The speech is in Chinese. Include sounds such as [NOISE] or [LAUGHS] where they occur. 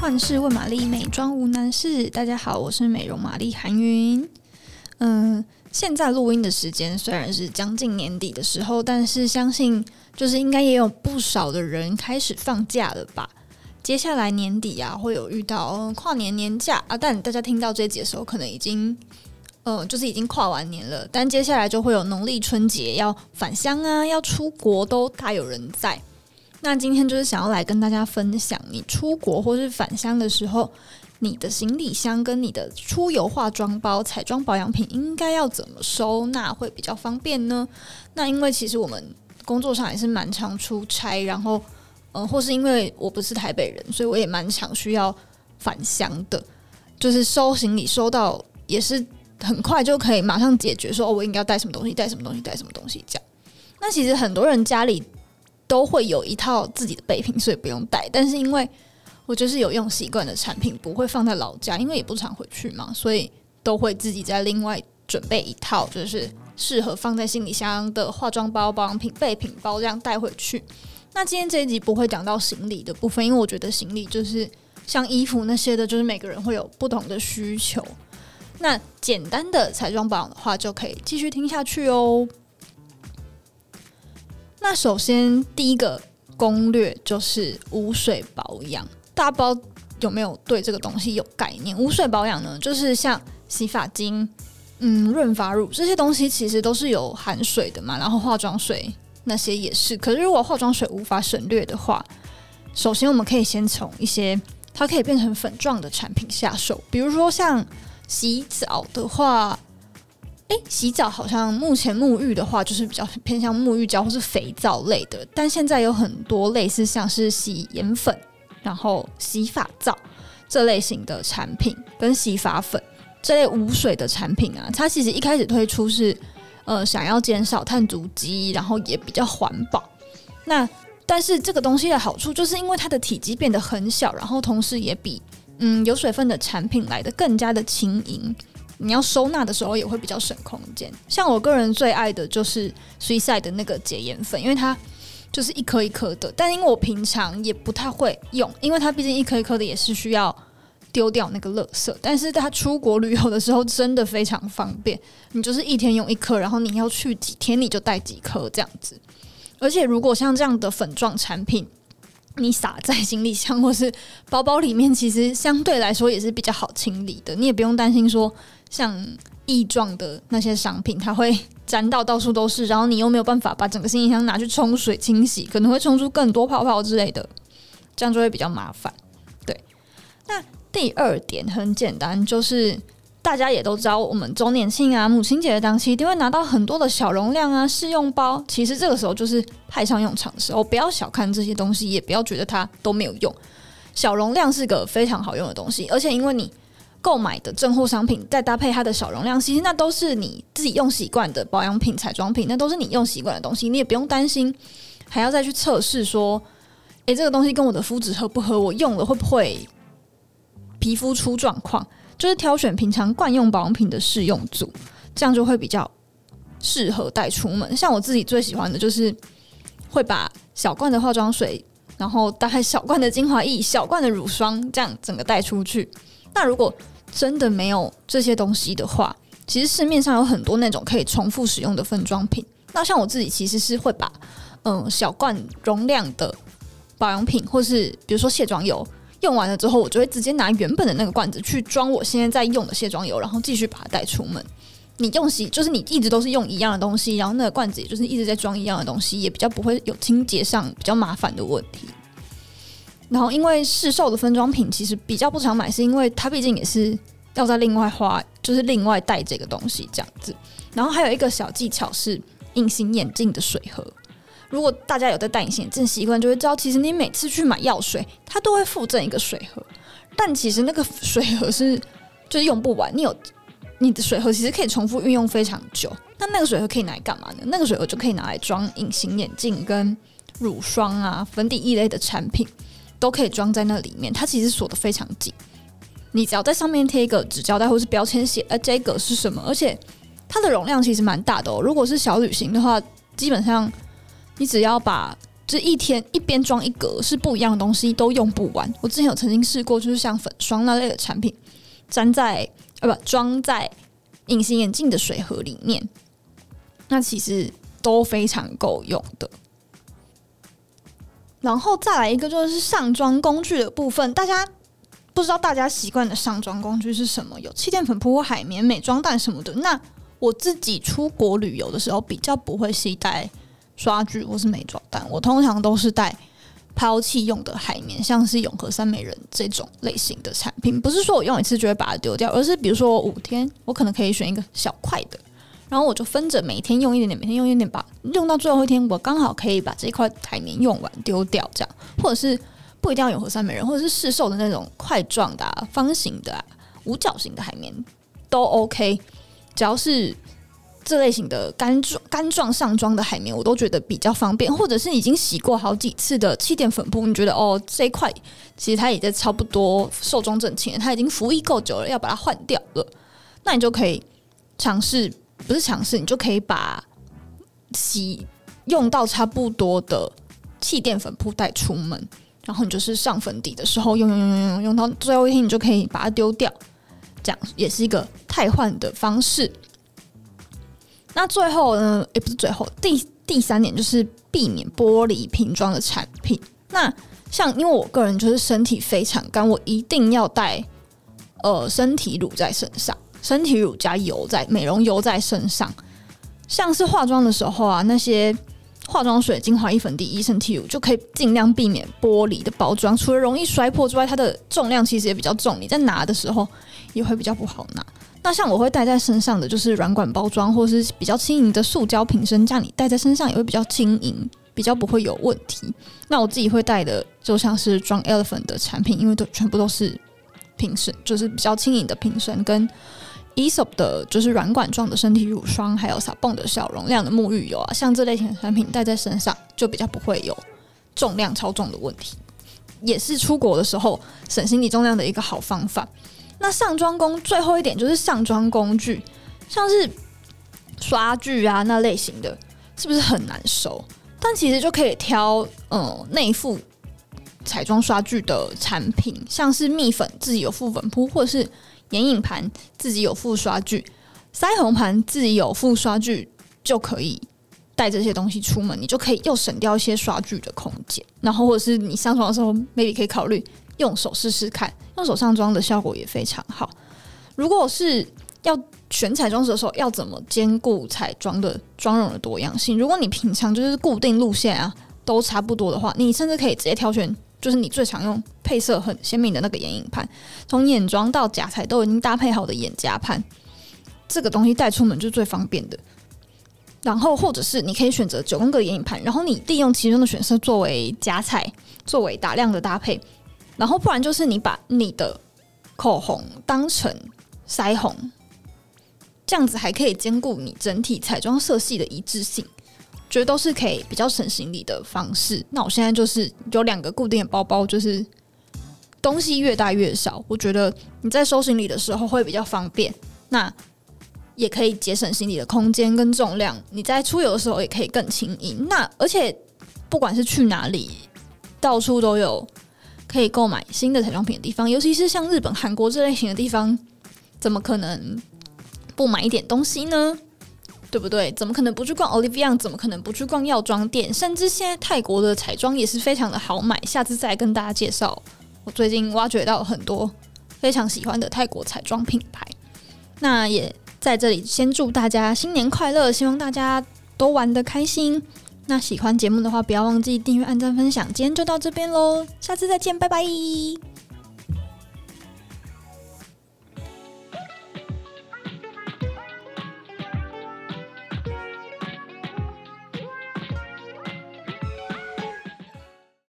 万事问玛丽，美妆无难事。大家好，我是美容玛丽韩云。嗯，现在录音的时间虽然是将近年底的时候，但是相信就是应该也有不少的人开始放假了吧？接下来年底啊，会有遇到、跨年年假啊，但大家听到这集的时候，可能已经呃、就是已经跨完年了。但接下来就会有农历春节要返乡啊，要出国，都大有人在。那今天就是想要来跟大家分享，你出国或是返乡的时候，你的行李箱跟你的出游化妆包、彩妆保养品应该要怎么收纳会比较方便呢？那因为其实我们工作上也是蛮常出差，然后嗯，或是因为我不是台北人，所以我也蛮常需要返乡的，就是收行李收到也是很快就可以马上解决说，哦，我应该要带什么东西，带什么东西，带什么东西这样。那其实很多人家里。都会有一套自己的备品，所以不用带。但是因为我就是有用习惯的产品，不会放在老家，因为也不常回去嘛，所以都会自己再另外准备一套，就是适合放在行李箱的化妆包、保养品备品包这样带回去。那今天这一集不会讲到行李的部分，因为我觉得行李就是像衣服那些的，就是每个人会有不同的需求。那简单的彩妆保养的话，就可以继续听下去。哦。那首先第一个攻略就是无水保养，大家不知道有没有对这个东西有概念？无水保养呢，就是像洗发精、嗯润发乳这些东西，其实都是有含水的嘛。然后化妆水那些也是。可是如果化妆水无法省略的话，首先我们可以先从一些它可以变成粉状的产品下手，比如说像洗澡的话。诶，洗澡好像目前沐浴的话，就是比较偏向沐浴胶或是肥皂类的。但现在有很多类似像是洗颜粉，然后洗发皂这类型的产品，跟洗发粉这类无水的产品啊，它其实一开始推出是呃想要减少碳足迹，然后也比较环保。那但是这个东西的好处，就是因为它的体积变得很小，然后同时也比嗯有水分的产品来得更加的轻盈。你要收纳的时候也会比较省空间。像我个人最爱的就是 Swisside 的那个洁颜粉，因为它就是一颗一颗的。但因为我平常也不太会用，因为它毕竟一颗一颗的也是需要丢掉那个垃圾。但是它出国旅游的时候真的非常方便，你就是一天用一颗，然后你要去几天你就带几颗这样子。而且如果像这样的粉状产品，你撒在行李箱或是包包里面，其实相对来说也是比较好清理的。你也不用担心说。像异状的那些商品，它会 [LAUGHS] 沾到到处都是，然后你又没有办法把整个行李箱拿去冲水清洗，可能会冲出更多泡泡之类的，这样就会比较麻烦。对，那第二点很简单，就是大家也都知道，我们周年庆啊、母亲节的当期，一定会拿到很多的小容量啊试用包。其实这个时候就是派上用场的时候，不要小看这些东西，也不要觉得它都没有用。小容量是个非常好用的东西，而且因为你。购买的正货商品，再搭配它的小容量，其实那都是你自己用习惯的保养品、彩妆品，那都是你用习惯的东西，你也不用担心还要再去测试说，诶，这个东西跟我的肤质合不合？我用了会不会皮肤出状况？就是挑选平常惯用保养品的试用组，这样就会比较适合带出门。像我自己最喜欢的就是会把小罐的化妆水，然后大概小罐的精华液、小罐的乳霜，这样整个带出去。那如果真的没有这些东西的话，其实市面上有很多那种可以重复使用的分装品。那像我自己其实是会把嗯小罐容量的保养品，或是比如说卸妆油用完了之后，我就会直接拿原本的那个罐子去装我现在在用的卸妆油，然后继续把它带出门。你用洗就是你一直都是用一样的东西，然后那个罐子也就是一直在装一样的东西，也比较不会有清洁上比较麻烦的问题。然后，因为市售的分装品其实比较不常买，是因为它毕竟也是要在另外花，就是另外带这个东西这样子。然后还有一个小技巧是隐形眼镜的水盒。如果大家有在戴隐形眼镜习惯，就会知道，其实你每次去买药水，它都会附赠一个水盒。但其实那个水盒是就是用不完，你有你的水盒其实可以重复运用非常久。那那个水盒可以拿来干嘛呢？那个水盒就可以拿来装隐形眼镜跟乳霜啊、粉底液类的产品。都可以装在那里面，它其实锁得非常紧。你只要在上面贴一个纸胶带或是标签，写呃这个是什么，而且它的容量其实蛮大的哦。如果是小旅行的话，基本上你只要把这一天一边装一格是不一样的东西，都用不完。我之前有曾经试过，就是像粉霜那类的产品，粘在呃不装在隐形眼镜的水盒里面，那其实都非常够用的。然后再来一个就是上妆工具的部分，大家不知道大家习惯的上妆工具是什么？有气垫粉扑、海绵、美妆蛋什么的。那我自己出国旅游的时候，比较不会携带刷具或是美妆蛋，我通常都是带抛弃用的海绵，像是永和三美人这种类型的产品。不是说我用一次就会把它丢掉，而是比如说我五天，我可能可以选一个小块的。然后我就分着每天用一点点，每天用一点点，把用到最后一天，我刚好可以把这一块海绵用完丢掉，这样，或者是不一定要永和三美人，或者是市售的那种块状的、方形的、五角形的海绵都 OK，只要是这类型的干状干状上妆的海绵，我都觉得比较方便。或者是已经洗过好几次的气垫粉扑，你觉得哦这一块其实它已经差不多寿终正寝，它已经服役够久了，要把它换掉了，那你就可以尝试。不是尝试，你就可以把洗用到差不多的气垫粉扑带出门，然后你就是上粉底的时候用用用用用用到最后一天，你就可以把它丢掉，这样也是一个汰换的方式。那最后呢，也不是最后，第第三点就是避免玻璃瓶装的产品。那像因为我个人就是身体非常干，我一定要带呃身体乳在身上。身体乳加油在美容油在身上，像是化妆的时候啊，那些化妆水、精华液、粉底液、身体乳就可以尽量避免玻璃的包装。除了容易摔破之外，它的重量其实也比较重，你在拿的时候也会比较不好拿。那像我会带在身上的就是软管包装或是比较轻盈的塑胶瓶身，这样你带在身上也会比较轻盈，比较不会有问题。那我自己会带的就像是装 Elephant 的产品，因为都全部都是瓶身，就是比较轻盈的瓶身跟。E s o p 的就是软管状的身体乳霜，还有小泵的小容量的沐浴油啊，像这类型的产品带在身上就比较不会有重量超重的问题，也是出国的时候省行李重量的一个好方法。那上妆工最后一点就是上妆工具，像是刷具啊那类型的，是不是很难收？但其实就可以挑嗯内附彩妆刷具的产品，像是蜜粉自己有附粉扑，或者是。眼影盘自己有副刷具，腮红盘自己有副刷具，就可以带这些东西出门，你就可以又省掉一些刷具的空间。然后或者是你上妆的时候，maybe 可以考虑用手试试看，用手上妆的效果也非常好。如果是要选彩妆的时候，要怎么兼顾彩妆的妆容的多样性？如果你平常就是固定路线啊，都差不多的话，你甚至可以直接挑选。就是你最常用配色很鲜明的那个眼影盘，从眼妆到假彩都已经搭配好的眼夹盘，这个东西带出门就是最方便的。然后或者是你可以选择九宫格眼影盘，然后你利用其中的选色作为假彩，作为打亮的搭配。然后不然就是你把你的口红当成腮红，这样子还可以兼顾你整体彩妆色系的一致性。觉得都是可以比较省行李的方式。那我现在就是有两个固定的包包，就是东西越大越少。我觉得你在收行李的时候会比较方便，那也可以节省行李的空间跟重量。你在出游的时候也可以更轻盈。那而且不管是去哪里，到处都有可以购买新的彩妆品的地方，尤其是像日本、韩国这类型的地方，怎么可能不买一点东西呢？对不对？怎么可能不去逛 Olive Young？怎么可能不去逛药妆店？甚至现在泰国的彩妆也是非常的好买。下次再跟大家介绍，我最近挖掘到很多非常喜欢的泰国彩妆品牌。那也在这里先祝大家新年快乐，希望大家都玩得开心。那喜欢节目的话，不要忘记订阅、按赞、分享。今天就到这边喽，下次再见，拜拜。